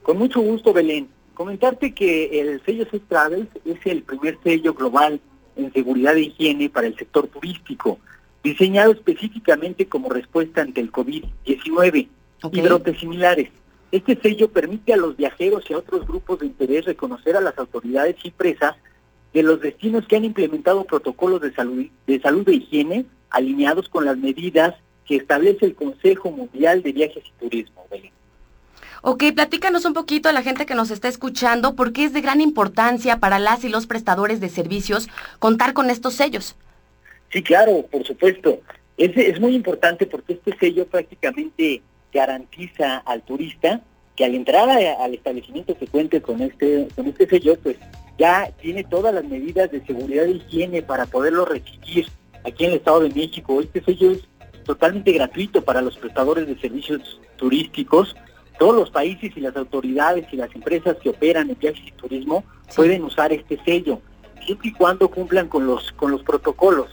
Con mucho gusto, Belén. Comentarte que el sello Safe Travels es el primer sello global en seguridad e higiene para el sector turístico, diseñado específicamente como respuesta ante el COVID-19 y brotes similares. Este sello permite a los viajeros y a otros grupos de interés reconocer a las autoridades y empresas de los destinos que han implementado protocolos de salud, de salud e higiene alineados con las medidas que establece el Consejo Mundial de Viajes y Turismo. Ok, platícanos un poquito a la gente que nos está escuchando, por qué es de gran importancia para las y los prestadores de servicios contar con estos sellos. Sí, claro, por supuesto. Es, es muy importante porque este sello prácticamente garantiza al turista que al entrar al establecimiento que cuente con este, con este sello, pues ya tiene todas las medidas de seguridad e higiene para poderlo recibir aquí en el Estado de México. Este sello es totalmente gratuito para los prestadores de servicios turísticos. Todos los países y las autoridades y las empresas que operan en viajes y turismo pueden usar este sello, siempre y cuando cumplan con los, con los protocolos.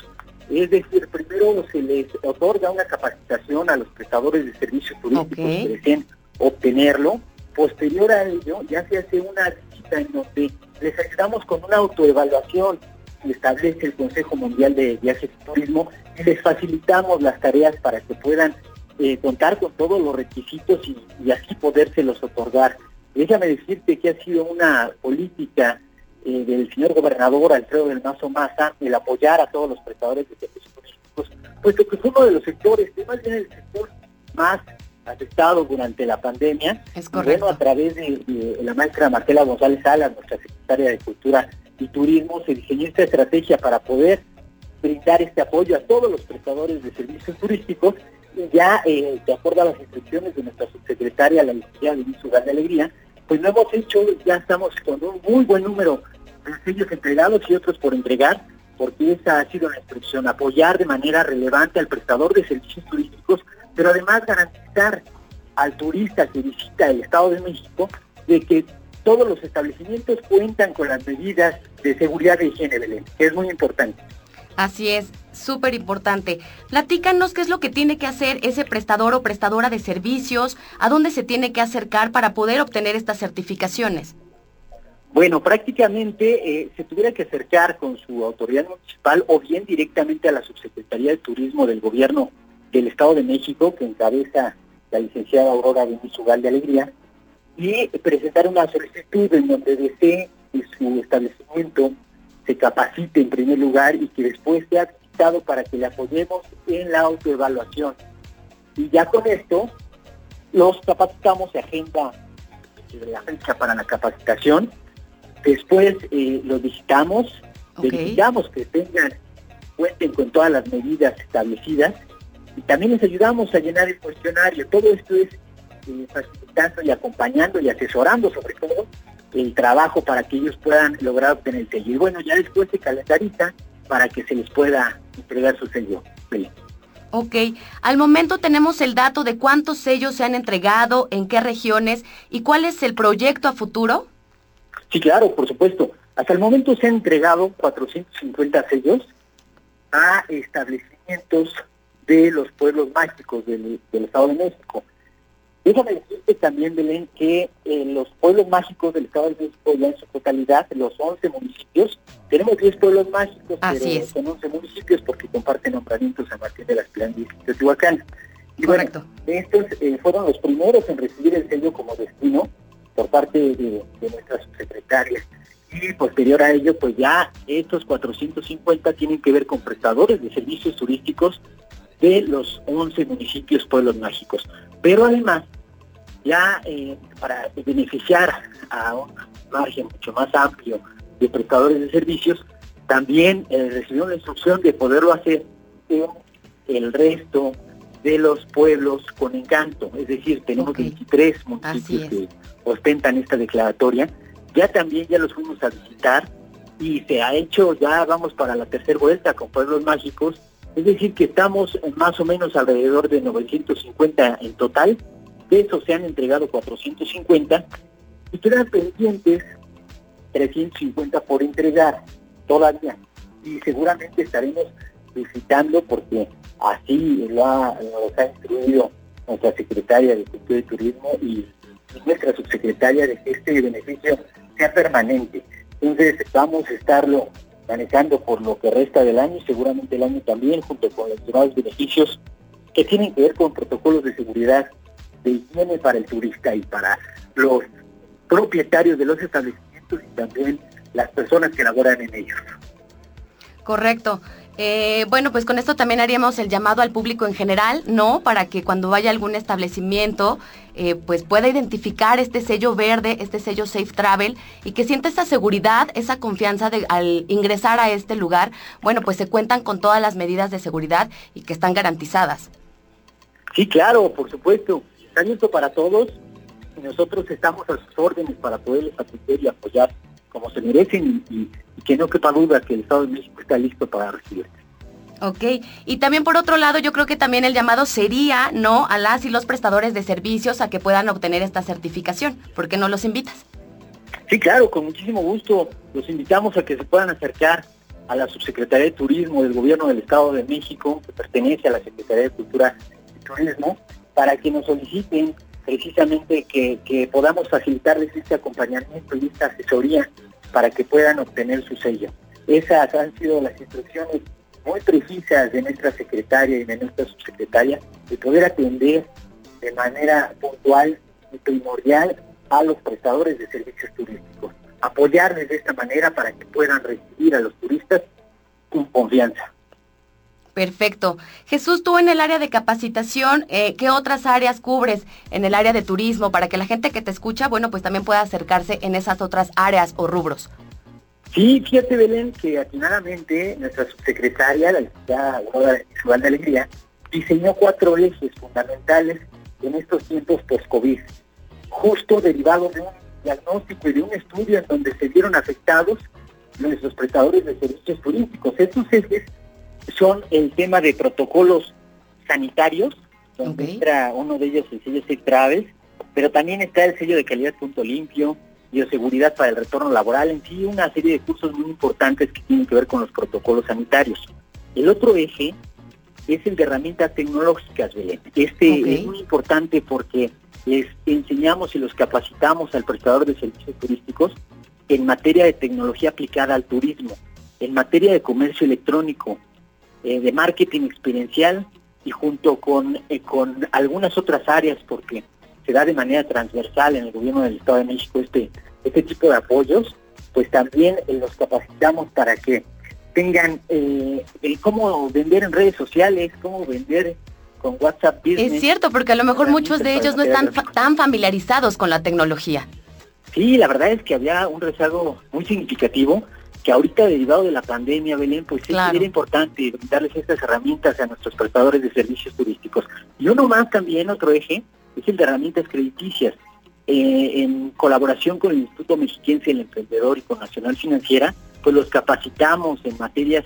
Es decir, primero se les otorga una capacitación a los prestadores de servicios turísticos que deseen obtenerlo. Posterior a ello, ya se hace una visita en donde les ayudamos con una autoevaluación que establece el Consejo Mundial de Viajes y Turismo y les facilitamos las tareas para que puedan eh, contar con todos los requisitos y, así podérselos otorgar. Déjame decirte que ha sido una política eh, del señor gobernador Alfredo del Mazo Maza el apoyar a todos los prestadores de servicios turísticos, puesto que fue uno de los sectores, que más bien el sector más afectado durante la pandemia. Es correcto. Bueno, a través de, la maestra Marcela González Salas, nuestra secretaria de Cultura y Turismo, se diseñó esta estrategia para poder brindar este apoyo a todos los prestadores de servicios turísticos y ya eh, de acuerdo a las instrucciones de nuestra subsecretaria, la licenciada Denise Ugal de Alegría, pues lo hemos hecho, ya estamos con un muy buen número de sellos entregados y otros por entregar, porque esa ha sido la instrucción, apoyar de manera relevante al prestador de servicios turísticos, pero además garantizar al turista que visita el Estado de México de que todos los establecimientos cuentan con las medidas de seguridad e higiene, Belén, que es muy importante. Así es, súper importante. Platícanos qué es lo que tiene que hacer ese prestador o prestadora de servicios, a dónde se tiene que acercar para poder obtener estas certificaciones. Bueno, prácticamente eh, se tuviera que acercar con su autoridad municipal o bien directamente a la Subsecretaría de Turismo del Gobierno del Estado de México, que encabeza la licenciada Aurora Ugal de Alegría, y presentar una solicitud en donde desee que su establecimiento se capacite en primer lugar y que después sea para que le apoyemos en la autoevaluación. Y ya con esto los capacitamos, de agenda la fecha para la capacitación, después eh, los visitamos, verificamos que tengan, cuenten con todas las medidas establecidas y también les ayudamos a llenar el cuestionario. Todo esto es eh, facilitando y acompañando y asesorando sobre todo el trabajo para que ellos puedan lograr obtener el sello. Y bueno, ya después se calendariza para que se les pueda entregar su sello. Ok, al momento tenemos el dato de cuántos sellos se han entregado, en qué regiones y cuál es el proyecto a futuro. Sí, claro, por supuesto. Hasta el momento se han entregado 450 sellos a establecimientos de los pueblos mágicos del, del Estado de México. Déjame decirte también, Belén, que eh, los pueblos mágicos del Estado de México, ya en su totalidad, los 11 municipios, tenemos 10 pueblos mágicos, pero son 11 municipios porque comparten nombramientos a partir de las planas de Teotihuacán. Y Correcto. bueno, estos eh, fueron los primeros en recibir el sello como destino por parte de, de nuestra subsecretaria. Y posterior a ello, pues ya estos 450 tienen que ver con prestadores de servicios turísticos de los 11 municipios pueblos mágicos. Pero además, ya eh, para beneficiar a un margen mucho más amplio de prestadores de servicios, también eh, recibió la instrucción de poderlo hacer en el resto de los pueblos con encanto. Es decir, tenemos 23 municipios que ostentan esta declaratoria. Ya también ya los fuimos a visitar y se ha hecho, ya vamos para la tercera vuelta con pueblos mágicos es decir, que estamos más o menos alrededor de 950 en total. De esos se han entregado 450 y quedan pendientes 350 por entregar todavía. Y seguramente estaremos visitando porque así lo ha, nos nuestra secretaria de Cultura y Turismo y nuestra subsecretaria de que este beneficio sea permanente. Entonces vamos a estarlo manejando por lo que resta del año y seguramente el año también, junto con los demás beneficios que tienen que ver con protocolos de seguridad de higiene para el turista y para los propietarios de los establecimientos y también las personas que laboran en ellos. Correcto. Eh, bueno, pues con esto también haríamos el llamado al público en general, ¿no? Para que cuando vaya a algún establecimiento, eh, pues pueda identificar este sello verde, este sello Safe Travel y que sienta esa seguridad, esa confianza de, al ingresar a este lugar, bueno, pues se cuentan con todas las medidas de seguridad y que están garantizadas. Sí, claro, por supuesto. Está abierto para todos y nosotros estamos a sus órdenes para poderles atender y apoyar como se merecen y, que no quepa duda que el Estado de México está listo para recibirte. Ok, y también por otro lado, yo creo que también el llamado sería, ¿no?, a las y los prestadores de servicios a que puedan obtener esta certificación. ¿Por qué no los invitas? Sí, claro, con muchísimo gusto. Los invitamos a que se puedan acercar a la Subsecretaría de Turismo del Gobierno del Estado de México, que pertenece a la Secretaría de Cultura y Turismo, para que nos soliciten precisamente que, podamos facilitarles este acompañamiento y esta asesoría para que puedan obtener su sello. Esas han sido las instrucciones muy precisas de nuestra secretaria y de nuestra subsecretaria de poder atender de manera puntual y primordial a los prestadores de servicios turísticos. Apoyarles de esta manera para que puedan recibir a los turistas con confianza. Perfecto. Jesús, tú en el área de capacitación, eh, ¿qué otras áreas cubres en el área de turismo para que la gente que te escucha, bueno, pues también pueda acercarse en esas otras áreas o rubros? Sí, fíjate Belén que atinadamente nuestra subsecretaria, la licenciada Ciudad de Alegría, diseñó cuatro ejes fundamentales en estos tiempos post-COVID, justo derivado de un diagnóstico y de un estudio en donde se vieron afectados nuestros prestadores de servicios turísticos. Estos ejes son el tema de protocolos sanitarios, donde entra uno de ellos el sello Safe Travel, pero también está el sello de calidad punto limpio, bioseguridad para el retorno laboral, en sí una serie de cursos muy importantes que tienen que ver con los protocolos sanitarios. El otro eje es el de herramientas tecnológicas, Belén. Este es muy importante porque les enseñamos y los capacitamos al prestador de servicios turísticos en materia de tecnología aplicada al turismo, en materia de comercio electrónico, eh, de marketing experiencial y junto con, eh, con algunas otras áreas, porque se da de manera transversal en el gobierno del Estado de México este, este tipo de apoyos, pues también eh, los capacitamos para que tengan cómo vender en redes sociales, cómo vender con WhatsApp Business. Es cierto, porque a lo mejor muchos de ellos no están tan familiarizados con la tecnología. Sí, la verdad es que había un rezago muy significativo que ahorita derivado de la pandemia, Belén, pues sí era importante darles estas herramientas a nuestros prestadores de servicios turísticos. Y uno más también, otro eje, es el de herramientas crediticias. Eh, en colaboración con el Instituto Mexiquense del Emprendedor y con Nacional Financiera, pues los capacitamos en materias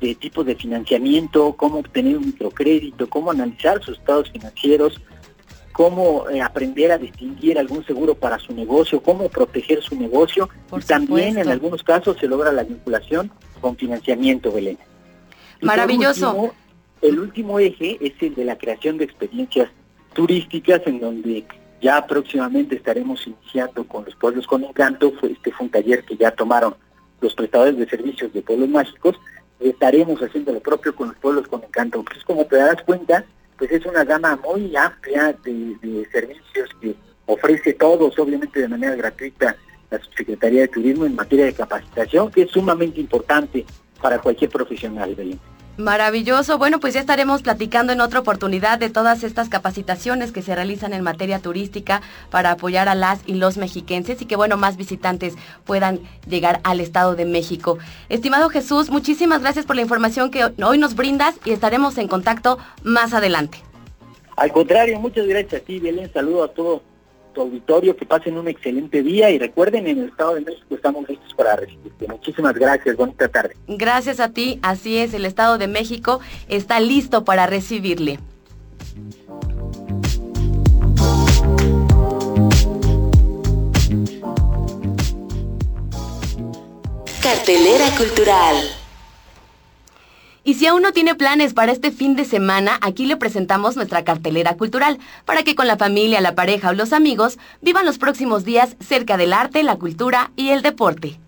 de tipos de financiamiento, cómo obtener un microcrédito, cómo analizar sus estados financieros, cómo eh, aprender a distinguir algún seguro para su negocio, cómo proteger su negocio y también en algunos casos se logra la vinculación con financiamiento, Belén. Maravilloso. el último eje es el de la creación de experiencias turísticas en donde ya próximamente estaremos iniciando con los pueblos con encanto, este fue un taller que ya tomaron los prestadores de servicios de pueblos mágicos, estaremos haciendo lo propio con los pueblos con encanto. Pues como te das cuenta, pues es una gama muy amplia de, servicios que ofrece todos, obviamente de manera gratuita, la Subsecretaría de Turismo en materia de capacitación, que es sumamente importante para cualquier profesional, Belén. Maravilloso. Bueno, pues ya estaremos platicando en otra oportunidad de todas estas capacitaciones que se realizan en materia turística para apoyar a las y los mexiquenses y que, bueno, más visitantes puedan llegar al Estado de México. Estimado Jesús, muchísimas gracias por la información que hoy nos brindas y estaremos en contacto más adelante. Al contrario, muchas gracias a ti, Belén. Saludo a auditorio, que pasen un excelente día y recuerden, en el Estado de México estamos listos para recibirte. Muchísimas gracias, bonita tarde. Gracias a ti, así es, el Estado de México está listo para recibirle. Cartelera Cultural. Y si aún no tiene planes para este fin de semana, aquí le presentamos nuestra cartelera cultural, para que con la familia, la pareja o los amigos vivan los próximos días cerca del arte, la cultura y el deporte.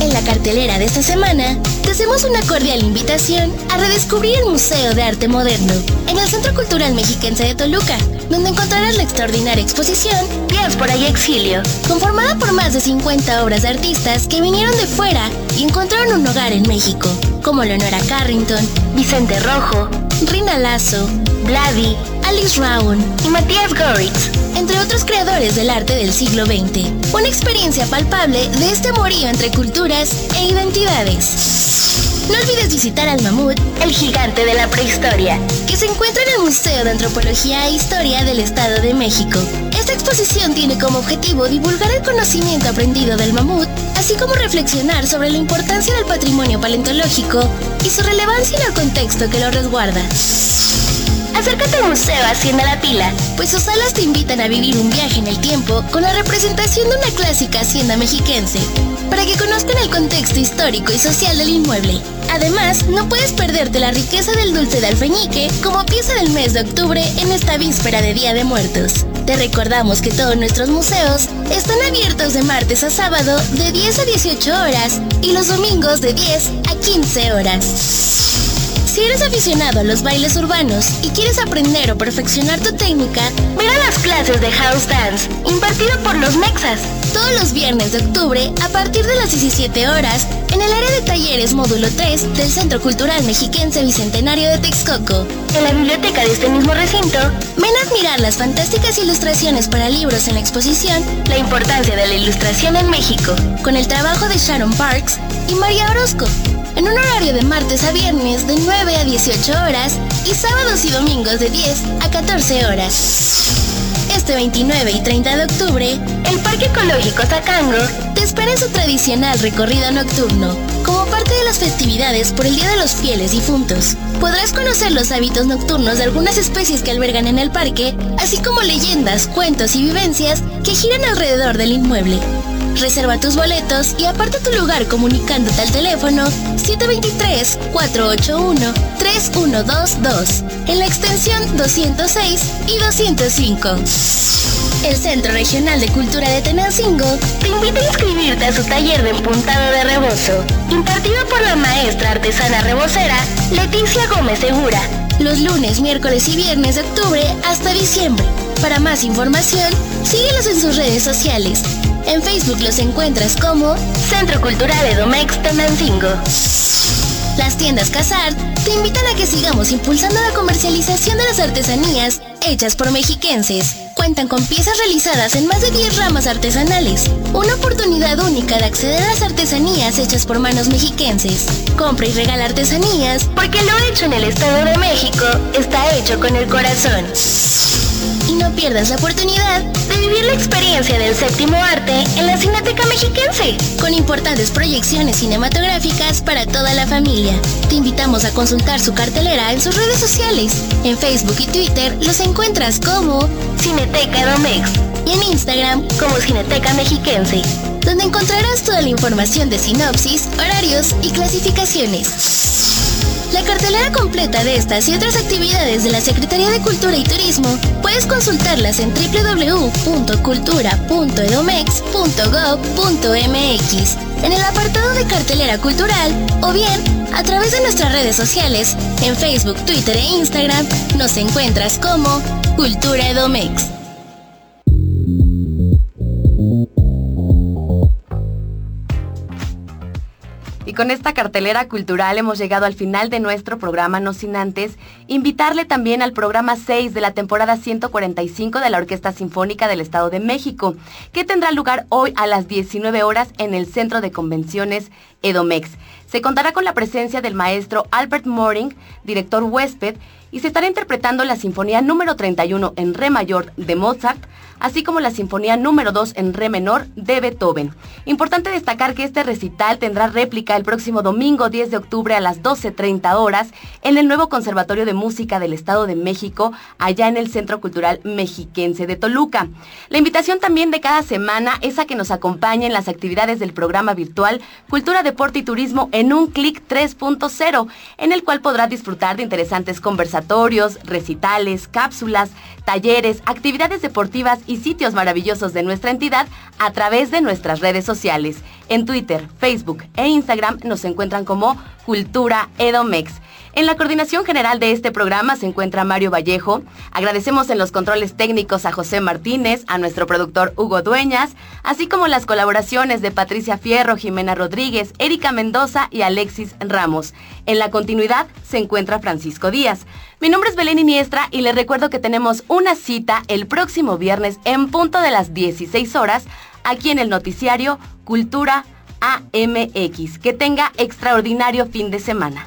En la cartelera de esta semana, te hacemos una cordial invitación a redescubrir el Museo de Arte Moderno en el Centro Cultural Mexiquense de Toluca, donde encontrarás la extraordinaria exposición Diáspora y Exilio, conformada por más de 50 obras de artistas que vinieron de fuera y encontraron un hogar en México, como Leonora Carrington, Vicente Rojo, Rina Lazo, Vladi, Alice Raun y Matías Goritz, entre otros creadores del arte del siglo XX. Una experiencia palpable de este amorío entre culturas e identidades. No olvides visitar al mamut, el gigante de la prehistoria, que se encuentra en el Museo de Antropología e Historia del Estado de México. Esta exposición tiene como objetivo divulgar el conocimiento aprendido del mamut, así como reflexionar sobre la importancia del patrimonio paleontológico y su relevancia en el contexto que lo resguarda. Acércate al museo Hacienda La Pila, pues sus salas te invitan a vivir un viaje en el tiempo con la representación de una clásica hacienda mexiquense, para que conozcan el contexto histórico y social del inmueble. Además, no puedes perderte la riqueza del dulce de alfeñique como pieza del mes de octubre en esta víspera de Día de Muertos. Te recordamos que todos nuestros museos están abiertos de martes a sábado de 10 a 18 horas y los domingos de 10 a 15 horas. Si eres aficionado a los bailes urbanos y quieres aprender o perfeccionar tu técnica, ven a las clases de House Dance, impartido por los Mexas, todos los viernes de octubre a partir de las 17 horas en el área de talleres módulo 3 del Centro Cultural Mexiquense Bicentenario de Texcoco. En la biblioteca de este mismo recinto, ven a admirar las fantásticas ilustraciones para libros en la exposición La importancia de la ilustración en México, con el trabajo de Sharon Parks y María Orozco en un horario de martes a viernes de 9 a 18 horas y sábados y domingos de 10 a 14 horas. Este 29 y 30 de octubre, el Parque Ecológico Tacango te espera en su tradicional recorrido nocturno, como parte de las festividades por el Día de los Fieles Difuntos. Podrás conocer los hábitos nocturnos de algunas especies que albergan en el parque, así como leyendas, cuentos y vivencias que giran alrededor del inmueble. Reserva tus boletos y aparte tu lugar comunicándote al teléfono 723-481-3122 en la extensión 206 y 205. El Centro Regional de Cultura de Tenancingo te invita a inscribirte a su taller de empuntado de rebozo, impartido por la maestra artesana rebocera Leticia Gómez Segura, los lunes, miércoles y viernes de octubre hasta diciembre. Para más información, síguelos en sus redes sociales en Facebook los encuentras como Centro Cultural Edomex Tenancingo. Las tiendas Casar te invitan a que sigamos impulsando la comercialización de las artesanías hechas por mexiquenses. Cuentan con piezas realizadas en más de 10 ramas artesanales. Una oportunidad única de acceder a las artesanías hechas por manos mexiquenses. Compra y regala artesanías porque lo hecho en el Estado de México está hecho con el corazón y no pierdas la oportunidad de vivir la experiencia del séptimo arte en la Cineteca Mexiquense, con importantes proyecciones cinematográficas para toda la familia. Te invitamos a consultar su cartelera en sus redes sociales. En Facebook y Twitter los encuentras como Cineteca Domex y en Instagram como Cineteca Mexiquense, donde encontrarás toda la información de sinopsis, horarios y clasificaciones. La cartelera completa de estas y otras actividades de la Secretaría de Cultura y Turismo puedes consultarlas en www.cultura.edomex.gov.mx en el apartado de cartelera cultural o bien a través de nuestras redes sociales en Facebook, Twitter e Instagram nos encuentras como Cultura Edomex. Con esta cartelera cultural hemos llegado al final de nuestro programa, no sin antes invitarle también al programa 6 de la temporada 145 de la Orquesta Sinfónica del Estado de México, que tendrá lugar hoy a las 19 horas en el Centro de Convenciones Edomex. Se contará con la presencia del maestro Albert Moring, director huésped, y se estará interpretando la Sinfonía número 31 en Re mayor de Mozart, así como la Sinfonía número 2 en Re menor de Beethoven. Importante destacar que este recital tendrá réplica el próximo domingo 10 de octubre a las 12.30 horas en el nuevo Conservatorio de Música del Estado de México, allá en el Centro Cultural Mexiquense de Toluca. La invitación también de cada semana es a que nos acompañen las actividades del programa virtual Cultura, Deporte y Turismo en un clic 3.0, en el cual podrá disfrutar de interesantes conversatorios, recitales, cápsulas, talleres, actividades deportivas y sitios maravillosos de nuestra entidad a través de nuestras redes sociales. En Twitter, Facebook e Instagram nos encuentran como Cultura Edomex. En la coordinación general de este programa se encuentra Mario Vallejo. Agradecemos en los controles técnicos a José Martínez, a nuestro productor Hugo Dueñas, así como las colaboraciones de Patricia Fierro, Jimena Rodríguez, Erika Mendoza y Alexis Ramos. En la continuidad se encuentra Francisco Díaz. Mi nombre es Belén Iniestra y les recuerdo que tenemos una cita el próximo viernes en punto de las 16 horas aquí en el noticiario Cultura AMX. Que tenga extraordinario fin de semana.